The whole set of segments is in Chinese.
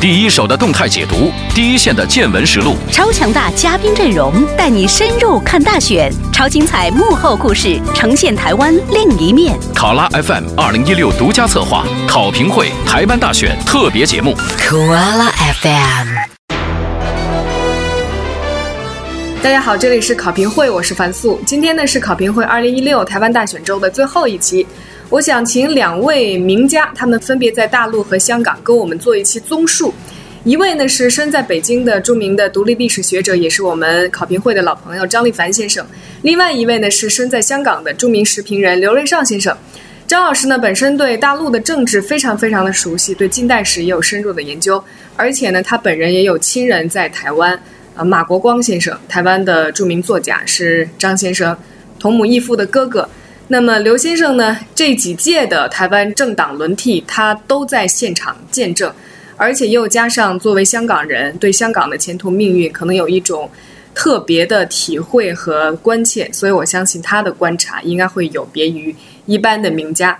第一手的动态解读，第一线的见闻实录，超强大嘉宾阵容，带你深入看大选，超精彩幕后故事，呈现台湾另一面。考拉 FM 二零一六独家策划，考评会台湾大选特别节目。考拉 FM，大家好，这里是考评会，我是樊素。今天呢是考评会二零一六台湾大选周的最后一期。我想请两位名家，他们分别在大陆和香港跟我们做一期综述。一位呢是身在北京的著名的独立历史学者，也是我们考评会的老朋友张立凡先生；另外一位呢是身在香港的著名时评人刘瑞绍先生。张老师呢本身对大陆的政治非常非常的熟悉，对近代史也有深入的研究，而且呢他本人也有亲人在台湾。呃，马国光先生，台湾的著名作家，是张先生同母异父的哥哥。那么刘先生呢？这几届的台湾政党轮替，他都在现场见证，而且又加上作为香港人，对香港的前途命运可能有一种特别的体会和关切，所以我相信他的观察应该会有别于一般的名家。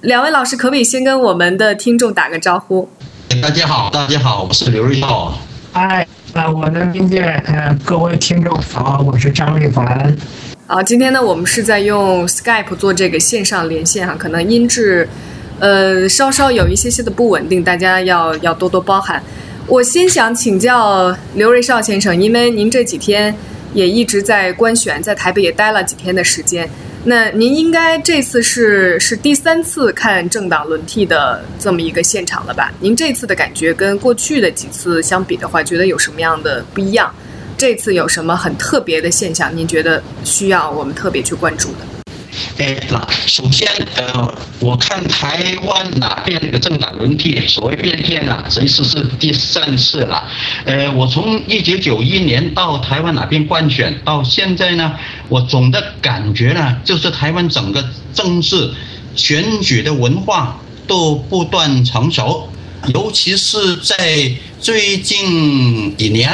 两位老师可不可以先跟我们的听众打个招呼？大家好，大家好，我是刘瑞浩。嗨，啊，我能听见，呃，各位听众好，我是张立凡。啊，今天呢，我们是在用 Skype 做这个线上连线哈，可能音质，呃，稍稍有一些些的不稳定，大家要要多多包涵。我先想请教刘瑞绍先生，因为您这几天也一直在观选，在台北也待了几天的时间，那您应该这次是是第三次看政党轮替的这么一个现场了吧？您这次的感觉跟过去的几次相比的话，觉得有什么样的不一样？这次有什么很特别的现象？您觉得需要我们特别去关注的？哎，那首先，呃，我看台湾哪边这个政党轮替，所谓变天啊，这次是第三次了。呃，我从一九九一年到台湾哪边观选，到现在呢，我总的感觉呢，就是台湾整个政治选举的文化都不断成熟，尤其是在最近几年。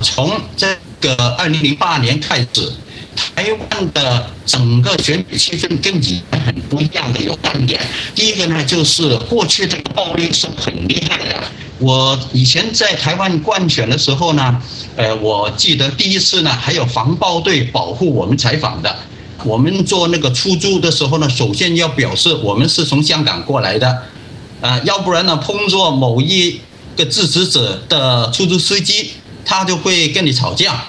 从这个二零零八年开始，台湾的整个选举气氛跟以前很不一样的有两点。第一个呢，就是过去这个暴力是很厉害的。我以前在台湾观选的时候呢，呃，我记得第一次呢，还有防暴队保护我们采访的。我们做那个出租的时候呢，首先要表示我们是从香港过来的，呃，要不然呢，碰着某一个支持者的出租司机。他就会跟你吵架，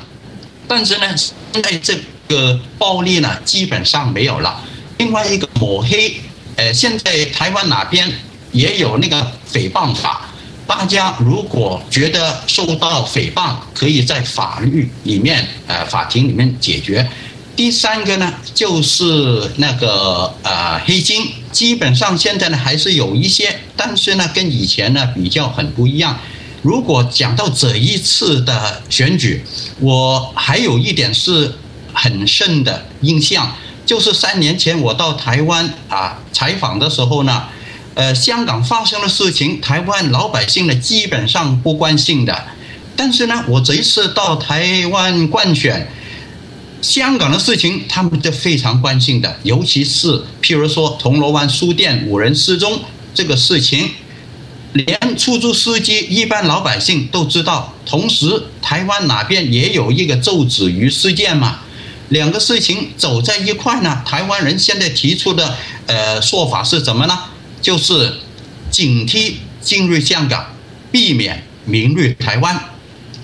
但是呢，现在这个暴力呢基本上没有了。另外一个抹黑，呃，现在台湾哪边也有那个诽谤法，大家如果觉得受到诽谤，可以在法律里面，呃，法庭里面解决。第三个呢，就是那个呃黑金，基本上现在呢还是有一些，但是呢跟以前呢比较很不一样。如果讲到这一次的选举，我还有一点是很深的印象，就是三年前我到台湾啊采访的时候呢，呃，香港发生的事情，台湾老百姓呢基本上不关心的，但是呢，我这一次到台湾观选，香港的事情他们都非常关心的，尤其是譬如说铜锣湾书店五人失踪这个事情。连出租司机、一般老百姓都知道。同时，台湾哪边也有一个皱子鱼事件嘛？两个事情走在一块呢。台湾人现在提出的呃说法是什么呢？就是警惕进入香港，避免明日台湾。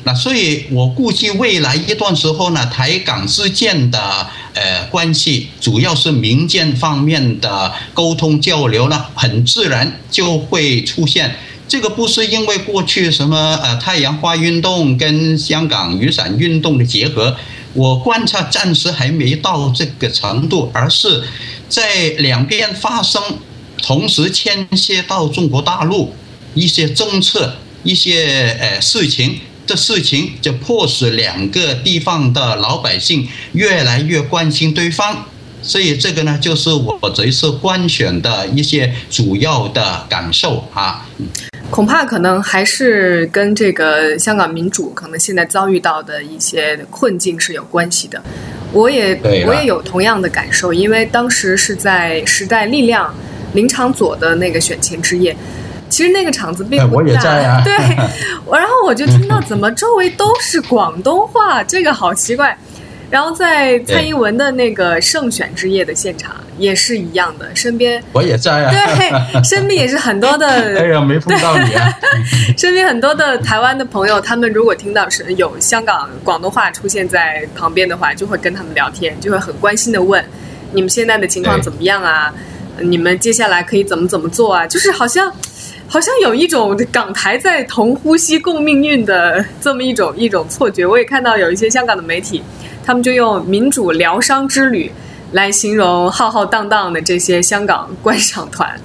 那所以我估计未来一段时候呢，台港之间的呃关系，主要是民间方面的沟通交流呢，很自然就会出现。这个不是因为过去什么呃太阳花运动跟香港雨伞运动的结合，我观察暂时还没到这个程度，而是在两边发生，同时牵涉到中国大陆一些政策、一些呃事情。这事情就迫使两个地方的老百姓越来越关心对方，所以这个呢，就是我这一次观选的一些主要的感受啊。恐怕可能还是跟这个香港民主可能现在遭遇到的一些困境是有关系的。我也我也有同样的感受，因为当时是在时代力量林长佐的那个选前之夜。其实那个场子并不大。我也在啊。对，然后我就听到怎么周围都是广东话，这个好奇怪。然后在蔡英文的那个胜选之夜的现场也是一样的，身边我也在啊。对，身边也是很多的。哎呀，没碰到你啊！身边很多的台湾的朋友，他们如果听到是有香港广东话出现在旁边的话，就会跟他们聊天，就会很关心的问你们现在的情况怎么样啊？你们接下来可以怎么怎么做啊？就是好像好像有一种港台在同呼吸共命运的这么一种一种错觉。我也看到有一些香港的媒体。他们就用民主疗伤之旅来形容浩浩荡荡的这些香港观赏团。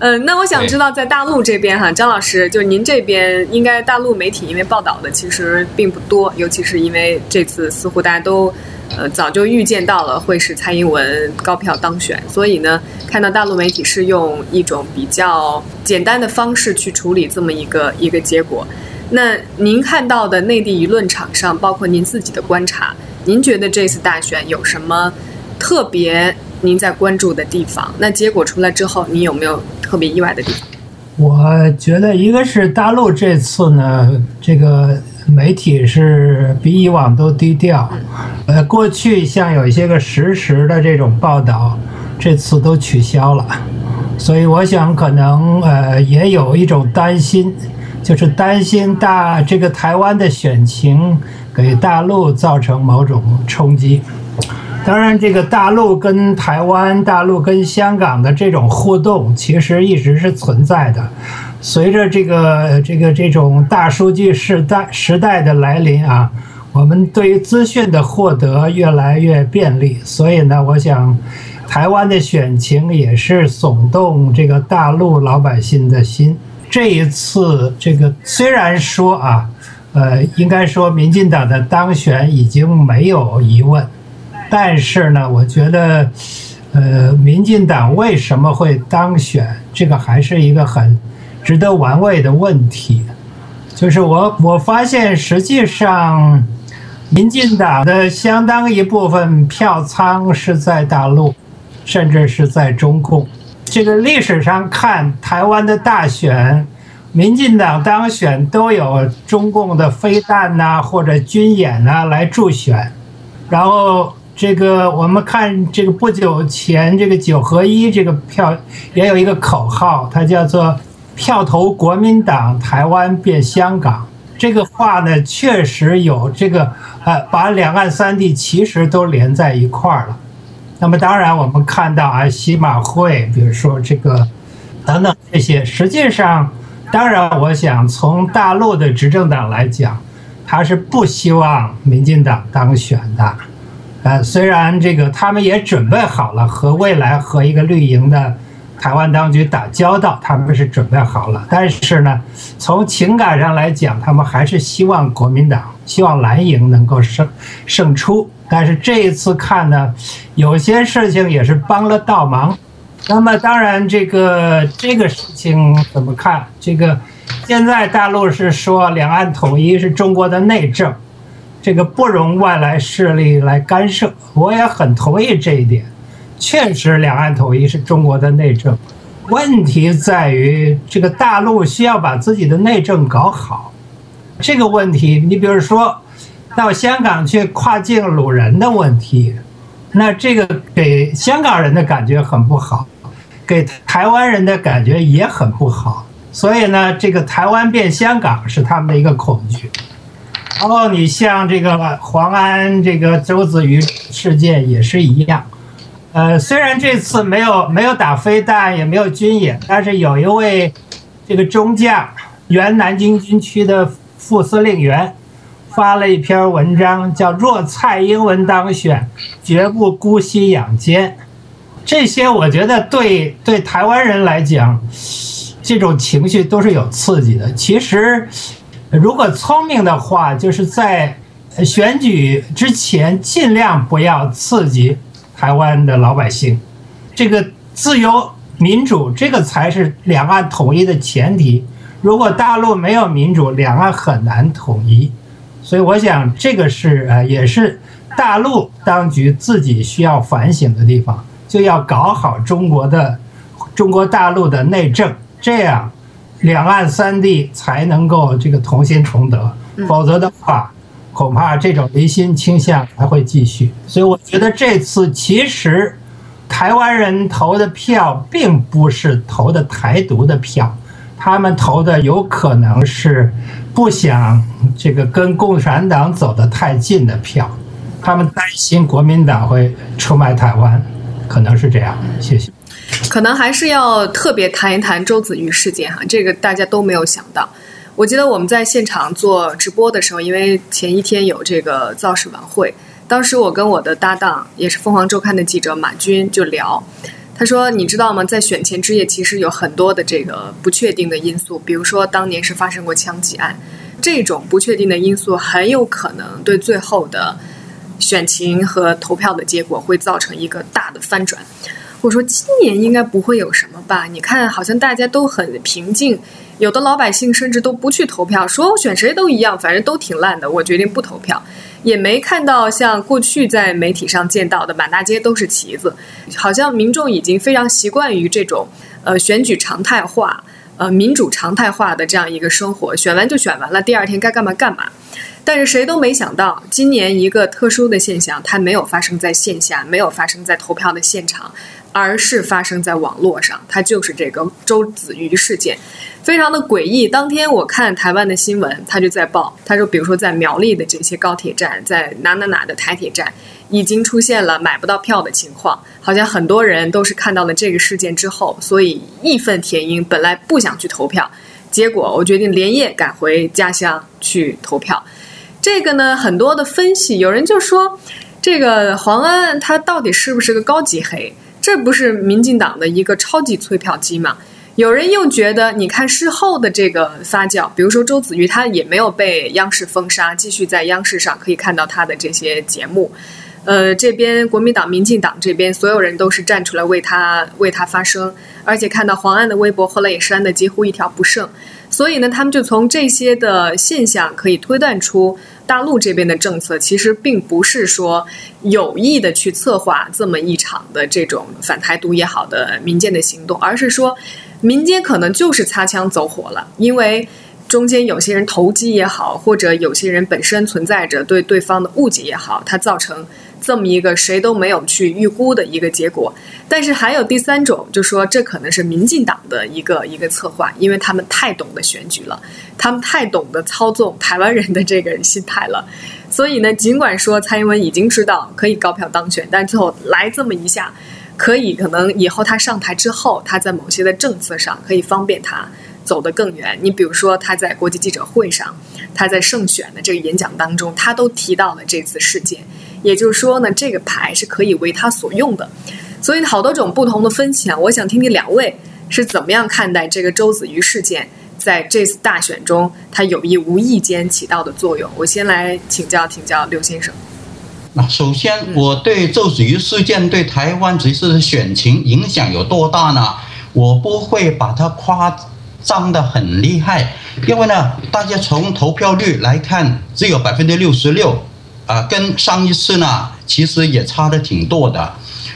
嗯，那我想知道，在大陆这边哈，张老师，就您这边应该大陆媒体因为报道的其实并不多，尤其是因为这次似乎大家都呃早就预见到了会是蔡英文高票当选，所以呢，看到大陆媒体是用一种比较简单的方式去处理这么一个一个结果。那您看到的内地舆论场上，包括您自己的观察。您觉得这次大选有什么特别您在关注的地方？那结果出来之后，你有没有特别意外的地方？我觉得一个是大陆这次呢，这个媒体是比以往都低调。呃，过去像有一些个实时的这种报道，这次都取消了。所以我想可能呃也有一种担心，就是担心大这个台湾的选情。给大陆造成某种冲击。当然，这个大陆跟台湾、大陆跟香港的这种互动，其实一直是存在的。随着这个这个这种大数据时代时代的来临啊，我们对于资讯的获得越来越便利。所以呢，我想，台湾的选情也是耸动这个大陆老百姓的心。这一次，这个虽然说啊。呃，应该说，民进党的当选已经没有疑问，但是呢，我觉得，呃，民进党为什么会当选，这个还是一个很值得玩味的问题。就是我我发现，实际上，民进党的相当一部分票仓是在大陆，甚至是在中共。这个历史上看，台湾的大选。民进党当选都有中共的飞弹呐，或者军演呐来助选，然后这个我们看这个不久前这个九合一这个票也有一个口号，它叫做“票投国民党，台湾变香港”。这个话呢，确实有这个呃，把两岸三地其实都连在一块儿了。那么当然我们看到啊，西马会，比如说这个等等这些，实际上。当然，我想从大陆的执政党来讲，他是不希望民进党当选的。呃，虽然这个他们也准备好了和未来和一个绿营的台湾当局打交道，他们是准备好了。但是呢，从情感上来讲，他们还是希望国民党、希望蓝营能够胜胜出。但是这一次看呢，有些事情也是帮了倒忙。那么当然，这个这个事情怎么看？这个现在大陆是说两岸统一是中国的内政，这个不容外来势力来干涉。我也很同意这一点，确实两岸统一是中国的内政。问题在于这个大陆需要把自己的内政搞好。这个问题，你比如说到香港去跨境掳人的问题，那这个给香港人的感觉很不好。给台湾人的感觉也很不好，所以呢，这个台湾变香港是他们的一个恐惧。然后你像这个黄安这个周子瑜事件也是一样，呃，虽然这次没有没有打飞弹，也没有军演，但是有一位这个中将，原南京军区的副司令员，发了一篇文章，叫“若蔡英文当选，绝不姑息养奸”。这些我觉得对对台湾人来讲，这种情绪都是有刺激的。其实，如果聪明的话，就是在选举之前尽量不要刺激台湾的老百姓。这个自由民主，这个才是两岸统一的前提。如果大陆没有民主，两岸很难统一。所以，我想这个是呃，也是大陆当局自己需要反省的地方。就要搞好中国的中国大陆的内政，这样两岸三地才能够这个同心同德，否则的话，恐怕这种离心倾向还会继续。所以我觉得这次其实台湾人投的票并不是投的台独的票，他们投的有可能是不想这个跟共产党走得太近的票，他们担心国民党会出卖台湾，可能是这样。谢谢。可能还是要特别谈一谈周子瑜事件哈，这个大家都没有想到。我记得我们在现场做直播的时候，因为前一天有这个造势晚会，当时我跟我的搭档也是凤凰周刊的记者马军就聊，他说：“你知道吗？在选前之夜，其实有很多的这个不确定的因素，比如说当年是发生过枪击案，这种不确定的因素很有可能对最后的选情和投票的结果会造成一个大的翻转。”我说今年应该不会有什么吧？你看，好像大家都很平静，有的老百姓甚至都不去投票，说我选谁都一样，反正都挺烂的，我决定不投票。也没看到像过去在媒体上见到的满大街都是旗子，好像民众已经非常习惯于这种呃选举常态化、呃民主常态化的这样一个生活，选完就选完了，第二天该干嘛干嘛。但是谁都没想到，今年一个特殊的现象，它没有发生在线下，没有发生在投票的现场。而是发生在网络上，它就是这个周子瑜事件，非常的诡异。当天我看台湾的新闻，他就在报，他说，比如说在苗栗的这些高铁站，在哪哪哪的台铁站，已经出现了买不到票的情况，好像很多人都是看到了这个事件之后，所以义愤填膺，本来不想去投票，结果我决定连夜赶回家乡去投票。这个呢，很多的分析，有人就说，这个黄安他到底是不是个高级黑？这不是民进党的一个超级催票机吗？有人又觉得，你看事后的这个发酵，比如说周子瑜，他也没有被央视封杀，继续在央视上可以看到他的这些节目。呃，这边国民党、民进党这边所有人都是站出来为他为他发声，而且看到黄安的微博后来也删的几乎一条不剩。所以呢，他们就从这些的现象可以推断出。大陆这边的政策其实并不是说有意的去策划这么一场的这种反台独也好的民间的行动，而是说民间可能就是擦枪走火了，因为中间有些人投机也好，或者有些人本身存在着对对方的误解也好，它造成。这么一个谁都没有去预估的一个结果，但是还有第三种，就说这可能是民进党的一个一个策划，因为他们太懂得选举了，他们太懂得操纵台湾人的这个心态了，所以呢，尽管说蔡英文已经知道可以高票当选，但最后来这么一下，可以可能以后他上台之后，他在某些的政策上可以方便他走得更远。你比如说他在国际记者会上，他在胜选的这个演讲当中，他都提到了这次事件。也就是说呢，这个牌是可以为他所用的，所以好多种不同的分析啊。我想听听两位是怎么样看待这个周子瑜事件在这次大选中，他有意无意间起到的作用。我先来请教请教刘先生。那首先，我对周子瑜事件对台湾这次选情影响有多大呢？我不会把它夸张的很厉害，因为呢，大家从投票率来看，只有百分之六十六。啊，跟上一次呢，其实也差的挺多的，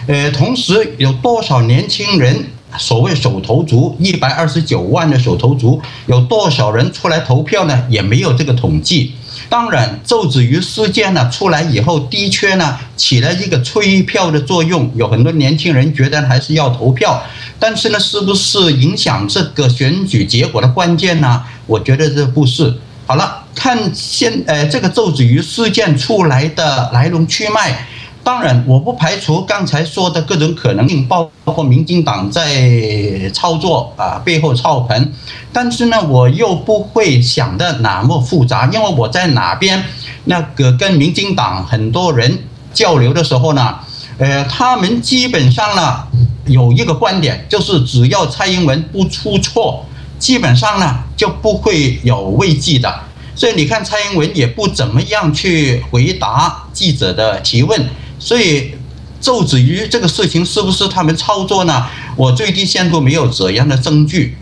呃，同时有多少年轻人，所谓手头足，一百二十九万的手头足，有多少人出来投票呢？也没有这个统计。当然，周子瑜事件呢出来以后，的确呢起了一个催票的作用，有很多年轻人觉得还是要投票，但是呢，是不是影响这个选举结果的关键呢？我觉得这不是。好了，看现呃这个周子瑜事件出来的来龙去脉，当然我不排除刚才说的各种可能性，包括民进党在操作啊背后操盘，但是呢我又不会想的那么复杂，因为我在哪边那个跟民进党很多人交流的时候呢，呃他们基本上呢有一个观点，就是只要蔡英文不出错。基本上呢就不会有危机的，所以你看蔡英文也不怎么样去回答记者的提问，所以周子瑜这个事情是不是他们操作呢？我最低限度没有这样的证据。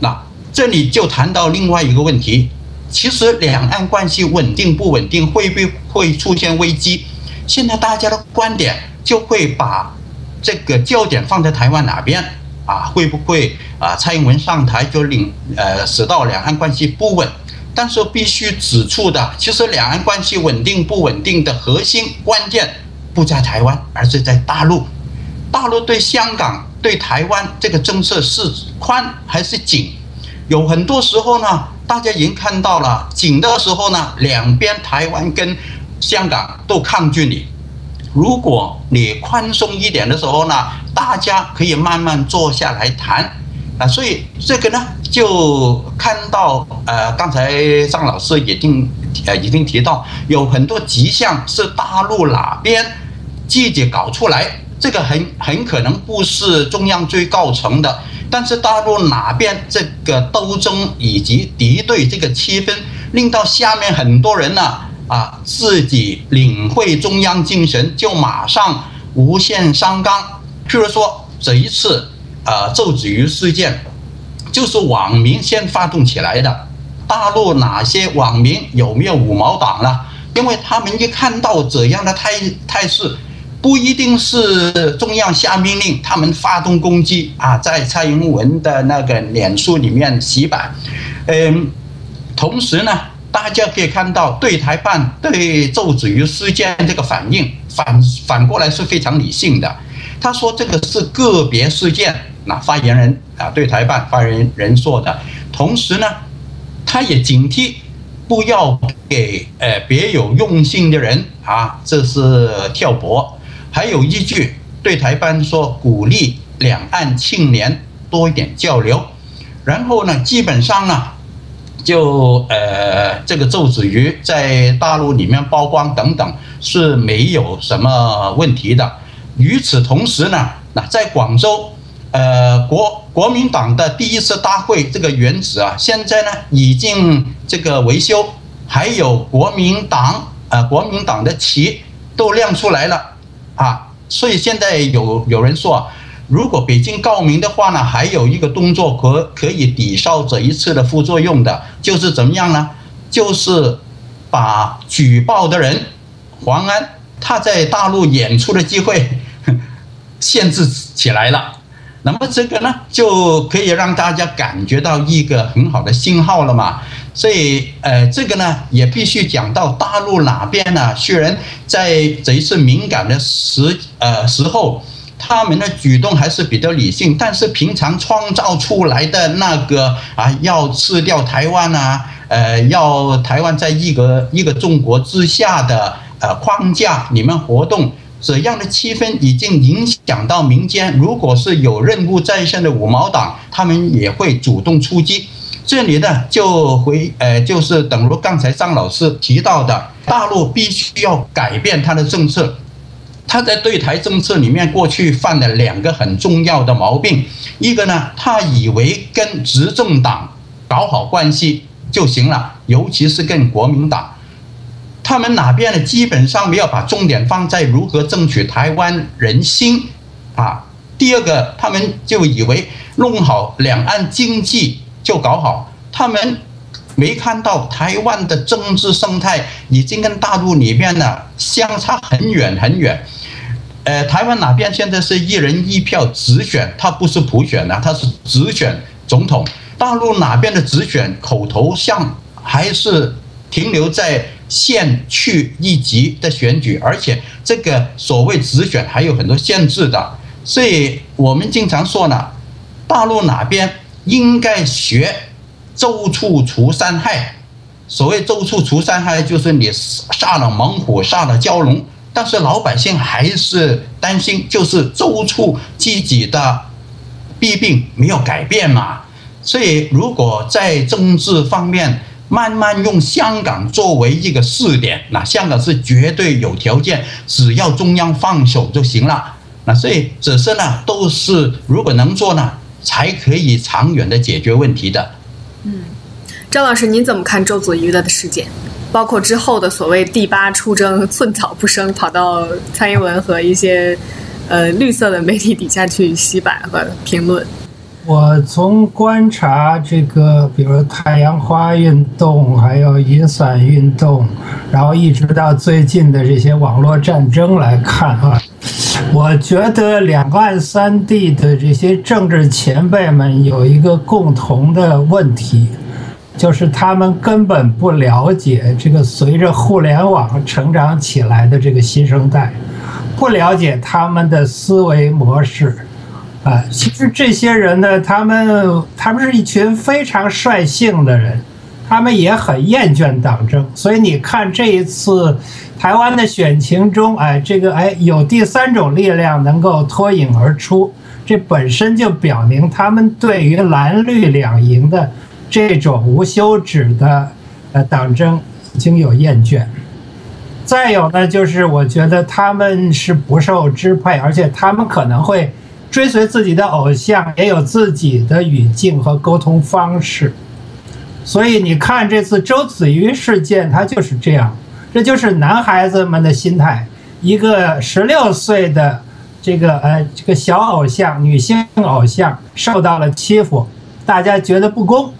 那这里就谈到另外一个问题，其实两岸关系稳定不稳定，会不会出现危机？现在大家的观点就会把这个焦点放在台湾哪边？啊，会不会啊，蔡英文上台就领呃使到两岸关系不稳？但是必须指出的，其实两岸关系稳定不稳定的核心关键不在台湾，而是在大陆。大陆对香港、对台湾这个政策是宽还是紧？有很多时候呢，大家已经看到了，紧的时候呢，两边台湾跟香港都抗拒你。如果你宽松一点的时候呢，大家可以慢慢坐下来谈啊。所以这个呢，就看到呃，刚才张老师已经呃已经提到，有很多迹象是大陆哪边自己搞出来，这个很很可能不是中央最高层的，但是大陆哪边这个斗争以及敌对这个气氛，令到下面很多人呢。啊自己领会中央精神，就马上无限上纲。譬如说这一次，呃，周子瑜事件，就是网民先发动起来的。大陆哪些网民有没有五毛党了？因为他们一看到这样的态态势，不一定是中央下命令，他们发动攻击啊，在蔡英文的那个脸书里面洗版。嗯，同时呢。大家可以看到，对台办对周子瑜事件这个反应，反反过来是非常理性的。他说这个是个别事件，那发言人啊对台办发言人说的。同时呢，他也警惕不要给呃别有用心的人啊，这是挑拨。还有一句对台办说，鼓励两岸青年多一点交流。然后呢，基本上呢。就呃，这个周子瑜在大陆里面曝光等等是没有什么问题的。与此同时呢，那在广州，呃，国国民党的第一次大会这个原址啊，现在呢已经这个维修，还有国民党呃国民党的旗都亮出来了啊，所以现在有有人说。如果北京告明的话呢，还有一个动作可可以抵消这一次的副作用的，就是怎么样呢？就是把举报的人黄安他在大陆演出的机会 限制起来了。那么这个呢，就可以让大家感觉到一个很好的信号了嘛。所以，呃，这个呢也必须讲到大陆哪边呢？虽然在这一次敏感的时呃时候。他们的举动还是比较理性，但是平常创造出来的那个啊，要吃掉台湾啊，呃，要台湾在一个一个中国之下的呃框架里面活动，这样的气氛已经影响到民间。如果是有任务在身的五毛党，他们也会主动出击。这里呢，就回呃，就是等如刚才张老师提到的，大陆必须要改变它的政策。他在对台政策里面过去犯了两个很重要的毛病，一个呢，他以为跟执政党搞好关系就行了，尤其是跟国民党，他们哪边呢基本上没有把重点放在如何争取台湾人心啊。第二个，他们就以为弄好两岸经济就搞好，他们没看到台湾的政治生态已经跟大陆里面呢相差很远很远。呃，台湾哪边现在是一人一票直选，它不是普选呢，它是直选总统。大陆哪边的直选口头上还是停留在县区一级的选举，而且这个所谓直选还有很多限制的。所以我们经常说呢，大陆哪边应该学周处除三害。所谓周处除三害，就是你杀了猛虎，杀了蛟龙。但是老百姓还是担心，就是周处自己的弊病没有改变嘛。所以，如果在政治方面慢慢用香港作为一个试点，那香港是绝对有条件，只要中央放手就行了。那所以，这些呢都是如果能做呢，才可以长远的解决问题的。嗯，张老师，您怎么看周子瑜的事件？包括之后的所谓第八出征，寸草不生，跑到蔡英文和一些呃绿色的媒体底下去洗版和评论。我从观察这个，比如太阳花运动，还有雨伞运动，然后一直到最近的这些网络战争来看啊，我觉得两岸三地的这些政治前辈们有一个共同的问题，就是他们根本不了解这个随着互联网成长起来的这个新生代，不了解他们的思维模式。啊，其实这些人呢，他们他们是一群非常率性的人，他们也很厌倦党争，所以你看这一次台湾的选情中，哎，这个哎有第三种力量能够脱颖而出，这本身就表明他们对于蓝绿两营的这种无休止的呃党争已经有厌倦。再有呢，就是我觉得他们是不受支配，而且他们可能会。追随自己的偶像，也有自己的语境和沟通方式，所以你看这次周子瑜事件，它就是这样，这就是男孩子们的心态。一个十六岁的这个呃这个小偶像，女性偶像受到了欺负，大家觉得不公，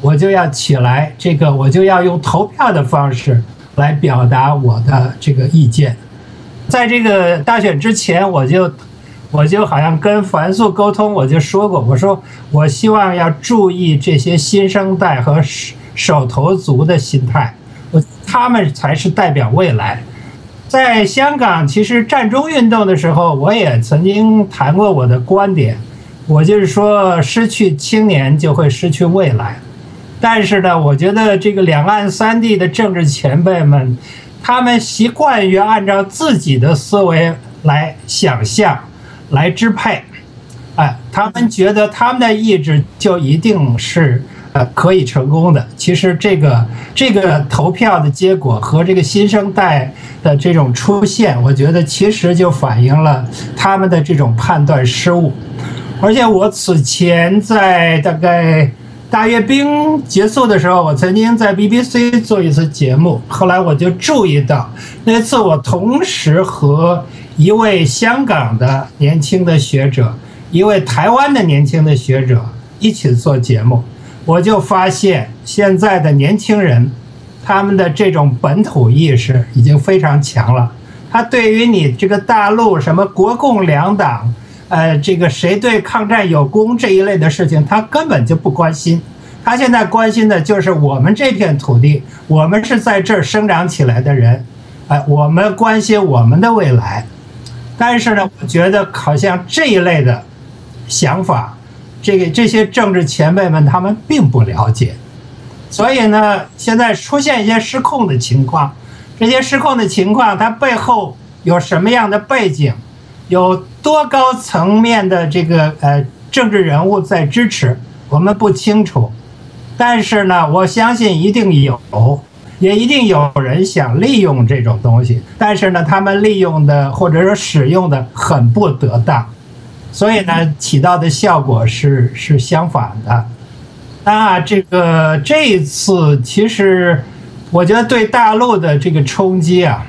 我就要起来，这个我就要用投票的方式来表达我的这个意见。在这个大选之前，我就。我就好像跟樊素沟通，我就说过，我说我希望要注意这些新生代和手手头族的心态，他们才是代表未来。在香港，其实战中运动的时候，我也曾经谈过我的观点，我就是说，失去青年就会失去未来。但是呢，我觉得这个两岸三地的政治前辈们，他们习惯于按照自己的思维来想象。来支配，哎，他们觉得他们的意志就一定是呃可以成功的。其实这个这个投票的结果和这个新生代的这种出现，我觉得其实就反映了他们的这种判断失误。而且我此前在大概大阅兵结束的时候，我曾经在 BBC 做一次节目，后来我就注意到那次我同时和。一位香港的年轻的学者，一位台湾的年轻的学者一起做节目，我就发现现在的年轻人，他们的这种本土意识已经非常强了。他对于你这个大陆什么国共两党，呃，这个谁对抗战有功这一类的事情，他根本就不关心。他现在关心的就是我们这片土地，我们是在这儿生长起来的人，哎，我们关心我们的未来。但是呢，我觉得好像这一类的想法，这个这些政治前辈们他们并不了解，所以呢，现在出现一些失控的情况，这些失控的情况它背后有什么样的背景，有多高层面的这个呃政治人物在支持，我们不清楚，但是呢，我相信一定有。也一定有人想利用这种东西，但是呢，他们利用的或者说使用的很不得当，所以呢，起到的效果是是相反的。那这个这一次，其实我觉得对大陆的这个冲击啊，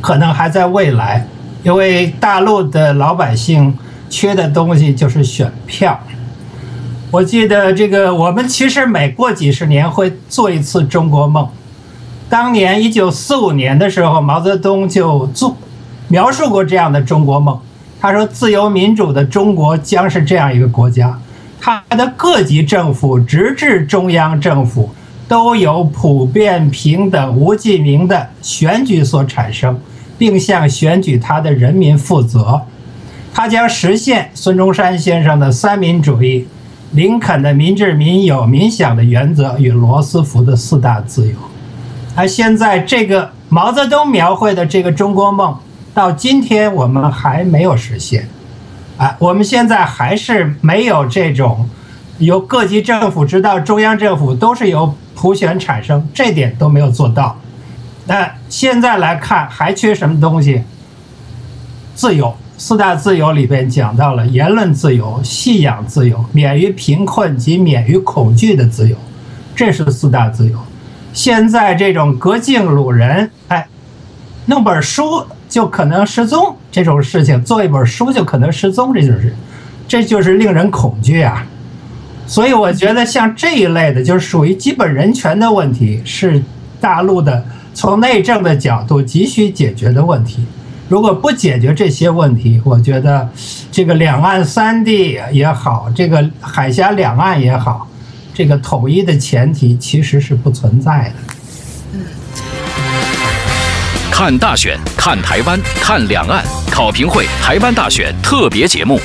可能还在未来，因为大陆的老百姓缺的东西就是选票。我记得这个，我们其实每过几十年会做一次中国梦。当年一九四五年的时候，毛泽东就做描述过这样的中国梦。他说：“自由民主的中国将是这样一个国家，它的各级政府直至中央政府都由普遍平等无记名的选举所产生，并向选举他的人民负责。他将实现孙中山先生的三民主义。”林肯的民治、民有、民享的原则与罗斯福的四大自由，而现在这个毛泽东描绘的这个中国梦，到今天我们还没有实现，啊，我们现在还是没有这种由各级政府直到中央政府都是由普选产生，这点都没有做到。那现在来看，还缺什么东西？自由。四大自由里边讲到了言论自由、信仰自由、免于贫困及免于恐惧的自由，这是四大自由。现在这种隔境掳人，哎，弄本书就可能失踪这种事情，做一本书就可能失踪，这就是，这就是令人恐惧啊。所以我觉得像这一类的，就是属于基本人权的问题，是大陆的从内政的角度急需解决的问题。如果不解决这些问题，我觉得这个两岸三地也好，这个海峡两岸也好，这个统一的前提其实是不存在的。看大选，看台湾，看两岸，考评会台湾大选特别节目。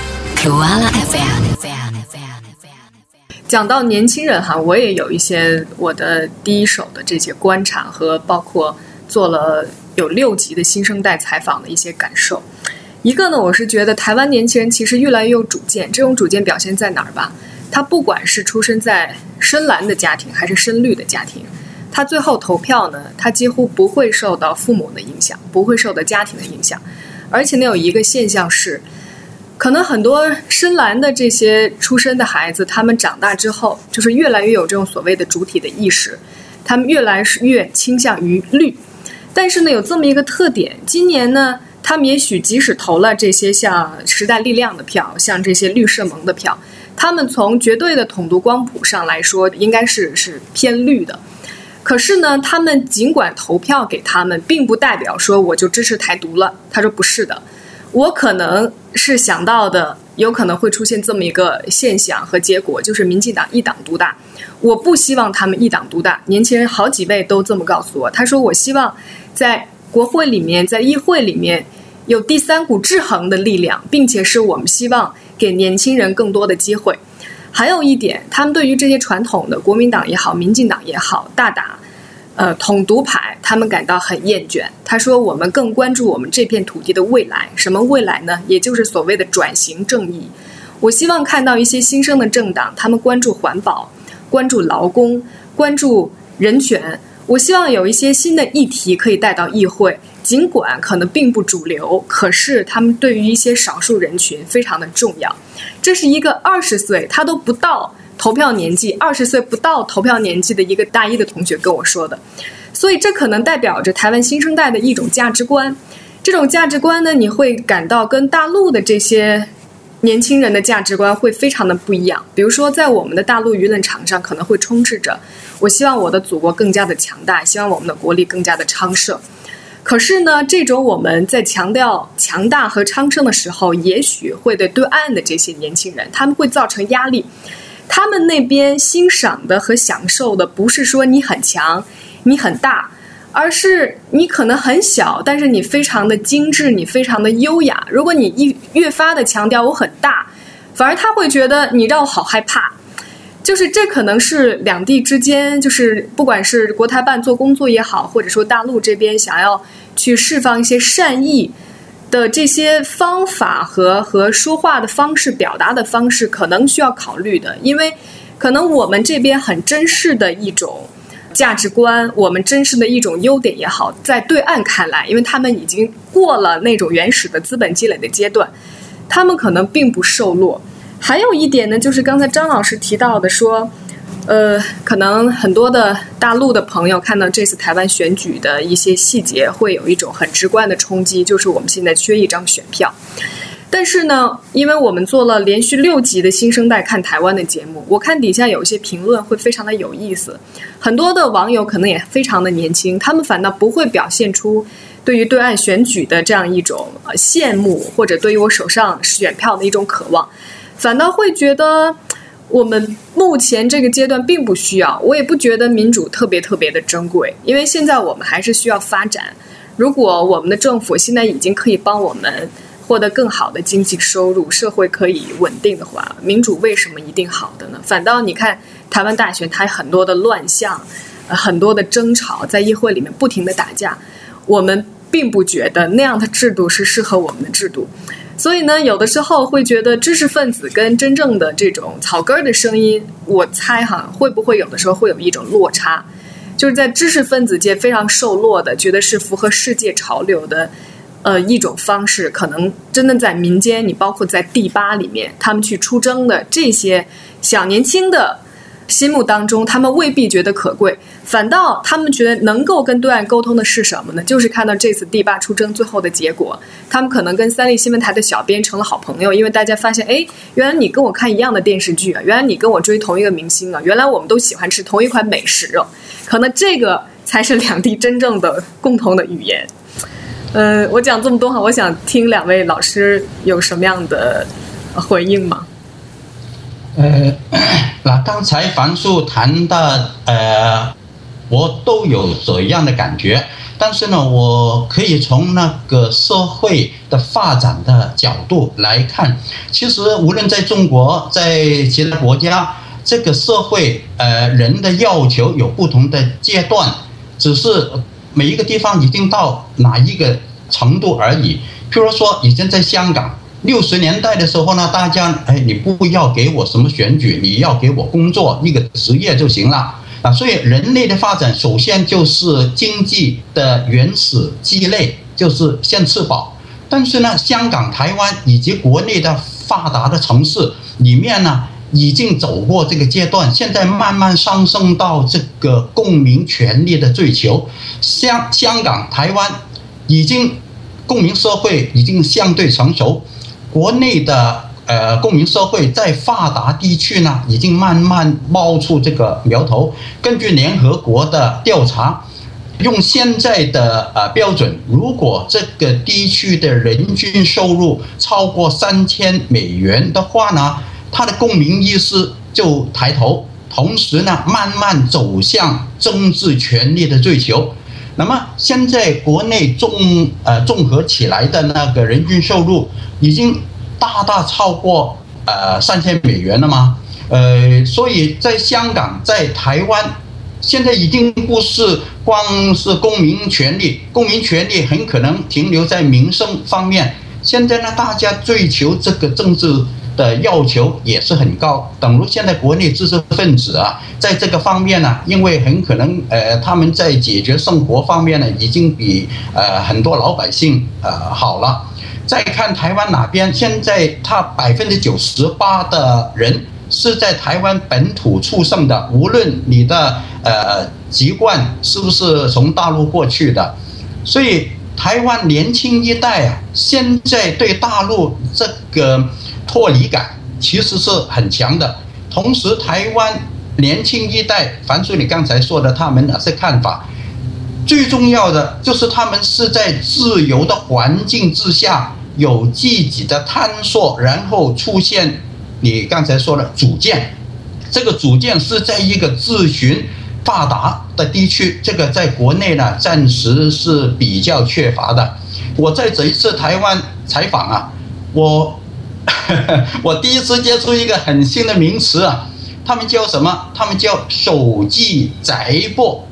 讲到年轻人哈，我也有一些我的第一手的这些观察和包括做了有六集的新生代采访的一些感受。一个呢，我是觉得台湾年轻人其实越来越有主见，这种主见表现在哪儿吧？他不管是出生在深蓝的家庭还是深绿的家庭，他最后投票呢，他几乎不会受到父母的影响，不会受到家庭的影响，而且呢，有一个现象是。可能很多深蓝的这些出生的孩子，他们长大之后，就是越来越有这种所谓的主体的意识，他们越来越倾向于绿。但是呢，有这么一个特点，今年呢，他们也许即使投了这些像时代力量的票，像这些绿色盟的票，他们从绝对的统独光谱上来说，应该是是偏绿的。可是呢，他们尽管投票给他们，并不代表说我就支持台独了。他说不是的。我可能是想到的，有可能会出现这么一个现象和结果，就是民进党一党独大。我不希望他们一党独大。年轻人好几位都这么告诉我，他说：“我希望在国会里面，在议会里面有第三股制衡的力量，并且是我们希望给年轻人更多的机会。”还有一点，他们对于这些传统的国民党也好，民进党也好，大打。呃，统独派他们感到很厌倦。他说：“我们更关注我们这片土地的未来。什么未来呢？也就是所谓的转型正义。我希望看到一些新生的政党，他们关注环保，关注劳工，关注人权。我希望有一些新的议题可以带到议会，尽管可能并不主流，可是他们对于一些少数人群非常的重要。这是一个二十岁，他都不到。”投票年纪二十岁不到，投票年纪的一个大一的同学跟我说的，所以这可能代表着台湾新生代的一种价值观。这种价值观呢，你会感到跟大陆的这些年轻人的价值观会非常的不一样。比如说，在我们的大陆舆论场上，可能会充斥着“我希望我的祖国更加的强大，希望我们的国力更加的昌盛”。可是呢，这种我们在强调强大和昌盛的时候，也许会对对岸的这些年轻人，他们会造成压力。他们那边欣赏的和享受的不是说你很强，你很大，而是你可能很小，但是你非常的精致，你非常的优雅。如果你一越发的强调我很大，反而他会觉得你让我好害怕。就是这可能是两地之间，就是不管是国台办做工作也好，或者说大陆这边想要去释放一些善意。的这些方法和和说话的方式、表达的方式，可能需要考虑的，因为可能我们这边很珍视的一种价值观，我们珍视的一种优点也好，在对岸看来，因为他们已经过了那种原始的资本积累的阶段，他们可能并不受落。还有一点呢，就是刚才张老师提到的说。呃，可能很多的大陆的朋友看到这次台湾选举的一些细节，会有一种很直观的冲击，就是我们现在缺一张选票。但是呢，因为我们做了连续六集的新生代看台湾的节目，我看底下有一些评论会非常的有意思。很多的网友可能也非常的年轻，他们反倒不会表现出对于对岸选举的这样一种羡慕，或者对于我手上选票的一种渴望，反倒会觉得。我们目前这个阶段并不需要，我也不觉得民主特别特别的珍贵，因为现在我们还是需要发展。如果我们的政府现在已经可以帮我们获得更好的经济收入，社会可以稳定的话，民主为什么一定好的呢？反倒你看台湾大选，它很多的乱象，很多的争吵，在议会里面不停的打架，我们并不觉得那样的制度是适合我们的制度。所以呢，有的时候会觉得知识分子跟真正的这种草根儿的声音，我猜哈，会不会有的时候会有一种落差，就是在知识分子界非常受落的，觉得是符合世界潮流的，呃，一种方式，可能真的在民间，你包括在第八里面，他们去出征的这些小年轻的。心目当中，他们未必觉得可贵，反倒他们觉得能够跟对岸沟通的是什么呢？就是看到这次第八出征最后的结果，他们可能跟三立新闻台的小编成了好朋友，因为大家发现，哎，原来你跟我看一样的电视剧啊，原来你跟我追同一个明星啊，原来我们都喜欢吃同一款美食哦，可能这个才是两地真正的共同的语言。呃，我讲这么多哈，我想听两位老师有什么样的回应吗？呃，那刚才樊叔谈的，呃，我都有这样的感觉。但是呢，我可以从那个社会的发展的角度来看，其实无论在中国，在其他国家，这个社会呃人的要求有不同的阶段，只是每一个地方已经到哪一个程度而已。譬如说，已经在香港六十年代的时候呢，大家哎，你不要给我什么选举，你要给我工作一个职业就行了。啊，所以人类的发展首先就是经济的原始积累，就是先吃饱。但是呢，香港、台湾以及国内的发达的城市里面呢，已经走过这个阶段，现在慢慢上升到这个公民权利的追求。香香港、台湾已经公民社会已经相对成熟，国内的。呃，公民社会在发达地区呢，已经慢慢冒出这个苗头。根据联合国的调查，用现在的呃标准，如果这个地区的人均收入超过三千美元的话呢，他的公民意识就抬头，同时呢，慢慢走向政治权利的追求。那么现在国内综呃综合起来的那个人均收入已经。大大超过呃三千美元了吗？呃，所以在香港、在台湾，现在已经不是光是公民权利，公民权利很可能停留在民生方面。现在呢，大家追求这个政治的要求也是很高。等如现在国内知识分子啊，在这个方面呢，因为很可能呃他们在解决生活方面呢，已经比呃很多老百姓呃好了。再看台湾哪边，现在他百分之九十八的人是在台湾本土出生的，无论你的呃籍贯是不是从大陆过去的，所以台湾年轻一代啊，现在对大陆这个脱离感其实是很强的。同时，台湾年轻一代，凡叔你刚才说的他们哪些看法？最重要的就是他们是在自由的环境之下有自己的探索，然后出现你刚才说的主见。这个主见是在一个咨询发达的地区，这个在国内呢暂时是比较缺乏的。我在这一次台湾采访啊，我 我第一次接触一个很新的名词啊，他们叫什么？他们叫手机宅播。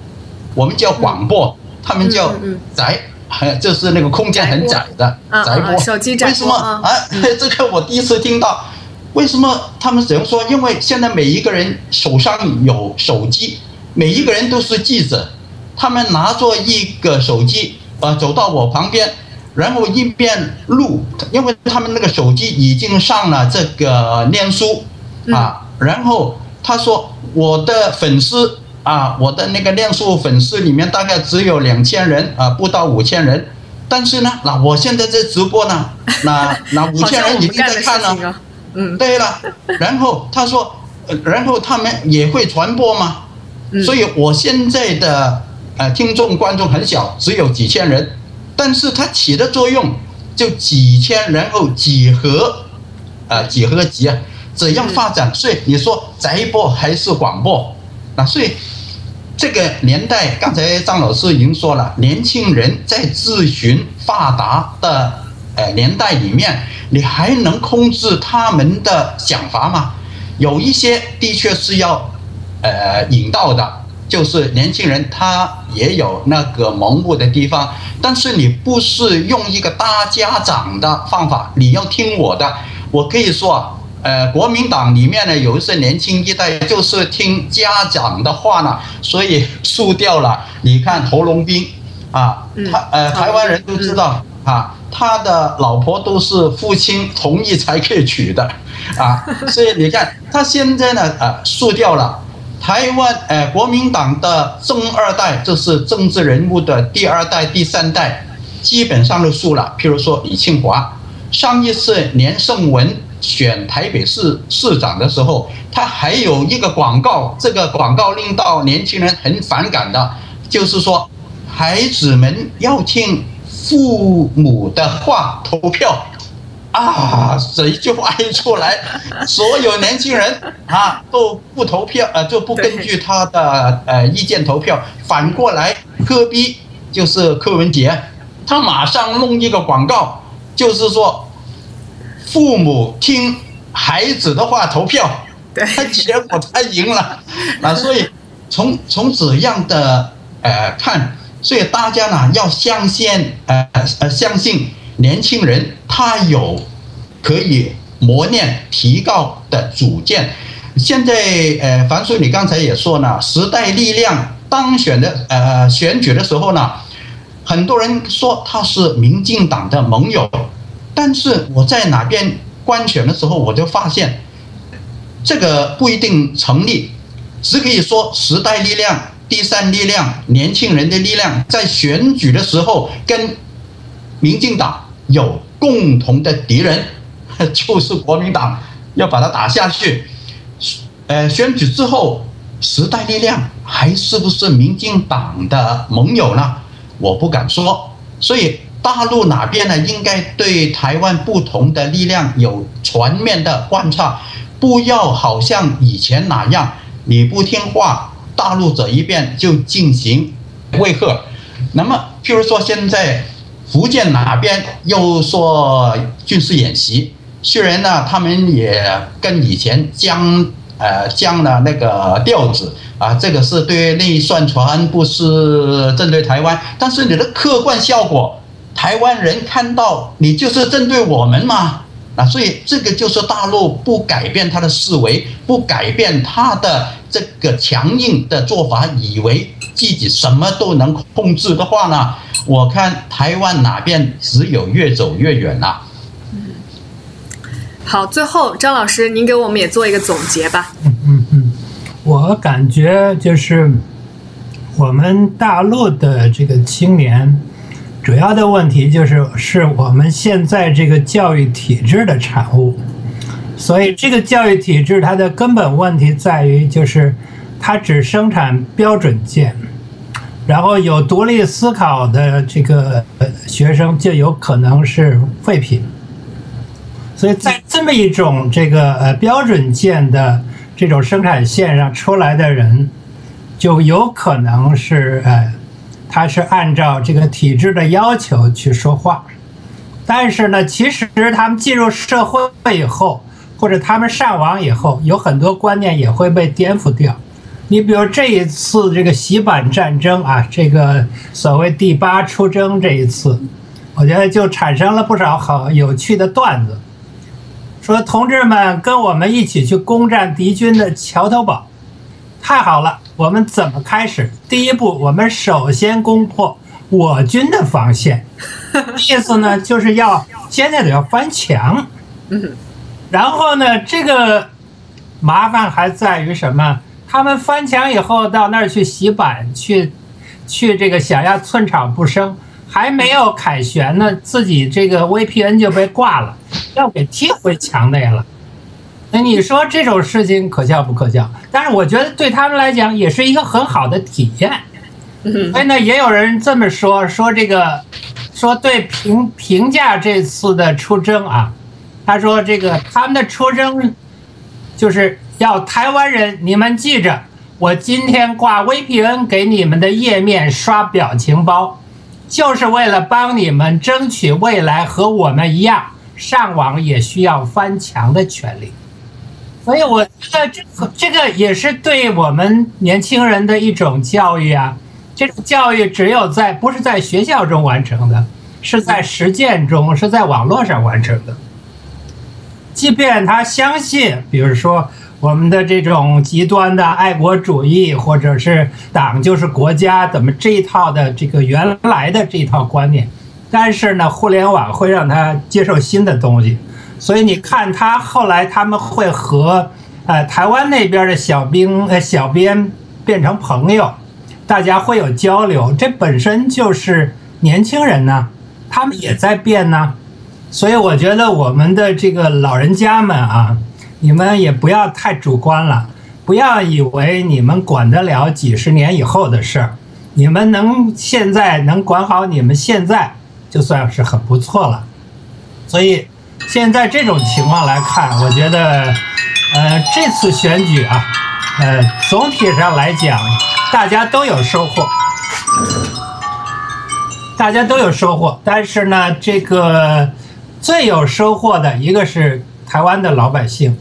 我们叫广播，他们叫宅，还就是那个空间很窄的宅播。手机宅为什么啊？这个我第一次听到。为什么他们只能说？因为现在每一个人手上有手机，每一个人都是记者。他们拿着一个手机，呃，走到我旁边，然后一边录，因为他们那个手机已经上了这个念书啊。然后他说：“我的粉丝。”啊，我的那个念书粉丝里面大概只有两千人啊，不到五千人。但是呢，那我现在在直播呢，那那五千人已经在看了。嗯，对了。然后他说，然后他们也会传播吗？所以我现在的呃听众观众很小，只有几千人，但是它起的作用就几千，然后几何啊几何级啊，怎样发展？所以你说宅播还是广播？那所以，这个年代，刚才张老师已经说了，年轻人在咨询发达的呃年代里面，你还能控制他们的想法吗？有一些的确是要呃引导的，就是年轻人他也有那个盲目的地方，但是你不是用一个大家长的方法，你要听我的，我可以说啊。呃，国民党里面呢，有一些年轻一代就是听家长的话呢，所以输掉了。你看 侯龙斌啊，他呃，台湾人都知道啊，他的老婆都是父亲同意才可以娶的啊，所以你看他现在呢，呃，输掉了。台湾呃，国民党的正二代，就是政治人物的第二代、第三代，基本上都输了。譬如说李庆华，上一次连胜文。选台北市市长的时候，他还有一个广告，这个广告令到年轻人很反感的，就是说，孩子们要听父母的话投票。啊，这一句话一出来，所有年轻人啊都不投票，呃，就不根据他的呃意见投票。反过来，科比就是柯文杰，他马上弄一个广告，就是说父母听孩子的话投票，他，结果他赢了。啊所以从从这样的呃看，所以大家呢要相信呃呃相信。年轻人他有可以磨练、提高的主见。现在，呃，樊叔，你刚才也说呢，时代力量当选的，呃，选举的时候呢，很多人说他是民进党的盟友，但是我在哪边观选的时候，我就发现这个不一定成立，只可以说时代力量、第三力量、年轻人的力量在选举的时候跟民进党。有共同的敌人，就是国民党，要把它打下去。呃，选举之后，时代力量还是不是民进党的盟友呢？我不敢说。所以大陆哪边呢，应该对台湾不同的力量有全面的观察，不要好像以前那样，你不听话，大陆这一边就进行威吓。那么，譬如说现在。福建哪边又说军事演习？虽然呢，他们也跟以前将呃将了那个调子啊，这个是对内宣传，不是针对台湾。但是你的客观效果，台湾人看到你就是针对我们嘛？啊，所以这个就是大陆不改变他的思维，不改变他的这个强硬的做法，以为自己什么都能控制的话呢？我看台湾哪边只有越走越远了。嗯，好，最后张老师，您给我们也做一个总结吧。嗯嗯嗯，我感觉就是我们大陆的这个青年，主要的问题就是是我们现在这个教育体制的产物。所以这个教育体制它的根本问题在于，就是它只生产标准件。然后有独立思考的这个学生就有可能是废品，所以在这么一种这个呃标准件的这种生产线上出来的人，就有可能是呃，他是按照这个体制的要求去说话，但是呢，其实他们进入社会以后，或者他们上网以后，有很多观念也会被颠覆掉。你比如这一次这个洗版战争啊，这个所谓第八出征这一次，我觉得就产生了不少好有趣的段子，说同志们跟我们一起去攻占敌军的桥头堡，太好了，我们怎么开始？第一步，我们首先攻破我军的防线，意思呢就是要现在得要翻墙，嗯，然后呢，这个麻烦还在于什么？他们翻墙以后到那儿去洗板，去，去这个想要寸草不生，还没有凯旋呢，自己这个 VPN 就被挂了，要给踢回墙内了。那你说这种事情可笑不可笑？但是我觉得对他们来讲也是一个很好的体验。所以呢，也有人这么说，说这个，说对评评价这次的出征啊，他说这个他们的出征就是。要台湾人，你们记着，我今天挂 VPN 给你们的页面刷表情包，就是为了帮你们争取未来和我们一样上网也需要翻墙的权利。所以我觉得这个这个也是对我们年轻人的一种教育啊。这种教育只有在不是在学校中完成的，是在实践中，是在网络上完成的。即便他相信，比如说。我们的这种极端的爱国主义，或者是党就是国家，怎么这一套的这个原来的这一套观念，但是呢，互联网会让他接受新的东西，所以你看他后来他们会和呃台湾那边的小兵呃小编变成朋友，大家会有交流，这本身就是年轻人呢，他们也在变呢，所以我觉得我们的这个老人家们啊。你们也不要太主观了，不要以为你们管得了几十年以后的事儿，你们能现在能管好你们现在，就算是很不错了。所以现在这种情况来看，我觉得，呃，这次选举啊，呃，总体上来讲，大家都有收获，大家都有收获。但是呢，这个最有收获的一个是台湾的老百姓，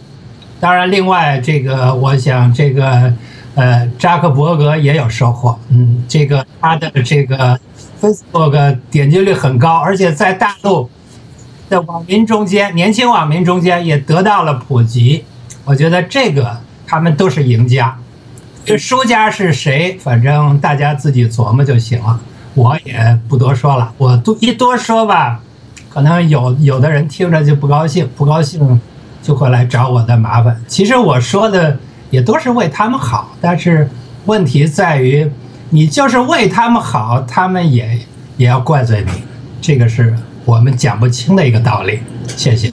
当然，另外这个我想这个。呃，扎克伯格也有收获，嗯，这个他的这个 Facebook 点击率很高，而且在大陆的网民中间，年轻网民中间也得到了普及。我觉得这个他们都是赢家，这输家是谁？反正大家自己琢磨就行了，我也不多说了。我多一多说吧，可能有有的人听着就不高兴，不高兴就会来找我的麻烦。其实我说的。也都是为他们好，但是问题在于，你就是为他们好，他们也也要怪罪你，这个是我们讲不清的一个道理。谢谢。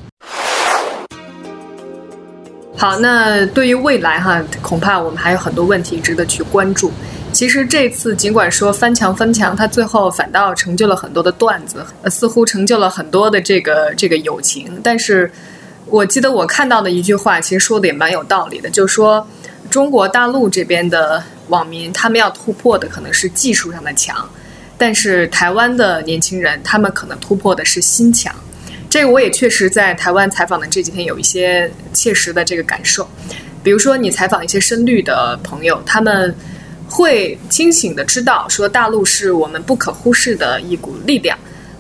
好，那对于未来哈，恐怕我们还有很多问题值得去关注。其实这次尽管说翻墙翻墙，他最后反倒成就了很多的段子，似乎成就了很多的这个这个友情，但是。我记得我看到的一句话，其实说的也蛮有道理的，就是说中国大陆这边的网民，他们要突破的可能是技术上的墙，但是台湾的年轻人，他们可能突破的是心墙。这个我也确实在台湾采访的这几天有一些切实的这个感受。比如说，你采访一些深绿的朋友，他们会清醒的知道，说大陆是我们不可忽视的一股力量。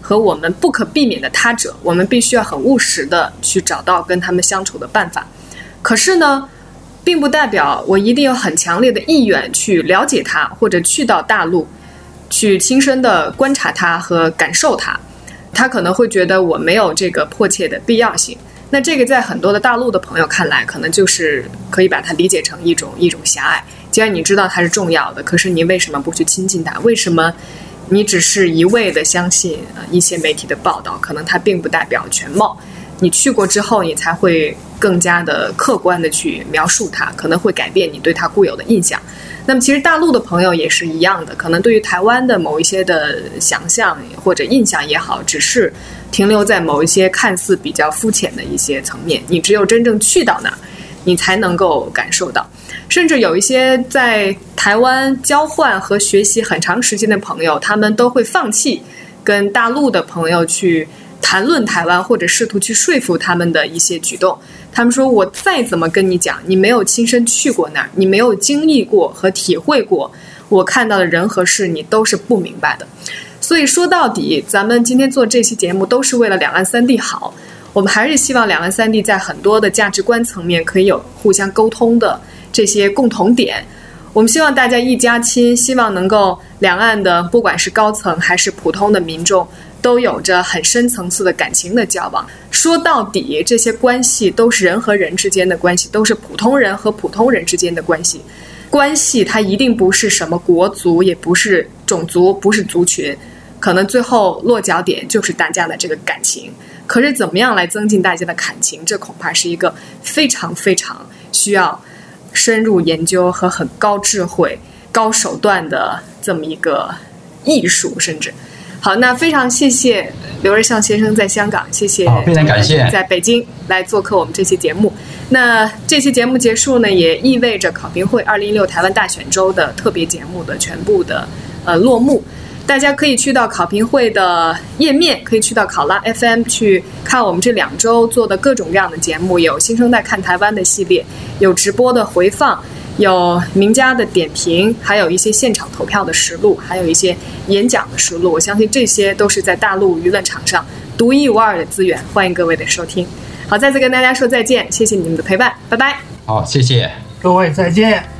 和我们不可避免的他者，我们必须要很务实的去找到跟他们相处的办法。可是呢，并不代表我一定有很强烈的意愿去了解他，或者去到大陆去亲身的观察它和感受它。他可能会觉得我没有这个迫切的必要性。那这个在很多的大陆的朋友看来，可能就是可以把它理解成一种一种狭隘。既然你知道它是重要的，可是你为什么不去亲近它？为什么？你只是一味的相信呃一些媒体的报道，可能它并不代表全貌。你去过之后，你才会更加的客观的去描述它，可能会改变你对它固有的印象。那么，其实大陆的朋友也是一样的，可能对于台湾的某一些的想象或者印象也好，只是停留在某一些看似比较肤浅的一些层面。你只有真正去到那儿，你才能够感受到。甚至有一些在台湾交换和学习很长时间的朋友，他们都会放弃跟大陆的朋友去谈论台湾，或者试图去说服他们的一些举动。他们说：“我再怎么跟你讲，你没有亲身去过那儿，你没有经历过和体会过我看到的人和事，你都是不明白的。”所以说到底，咱们今天做这期节目都是为了两岸三地好。我们还是希望两岸三地在很多的价值观层面可以有互相沟通的。这些共同点，我们希望大家一家亲，希望能够两岸的不管是高层还是普通的民众，都有着很深层次的感情的交往。说到底，这些关系都是人和人之间的关系，都是普通人和普通人之间的关系。关系它一定不是什么国族，也不是种族，不是族群，可能最后落脚点就是大家的这个感情。可是怎么样来增进大家的感情，这恐怕是一个非常非常需要。深入研究和很高智慧、高手段的这么一个艺术，甚至好，那非常谢谢刘日向先生在香港，谢谢，非常感谢在北京来做客我们这期节目。那这期节目结束呢，也意味着考评会二零一六台湾大选周的特别节目的全部的呃落幕。大家可以去到考评会的页面，可以去到考拉 FM 去看我们这两周做的各种各样的节目，有新生代看台湾的系列，有直播的回放，有名家的点评，还有一些现场投票的实录，还有一些演讲的实录。我相信这些都是在大陆舆论场上独一无二的资源，欢迎各位的收听。好，再次跟大家说再见，谢谢你们的陪伴，拜拜。好，谢谢各位，再见。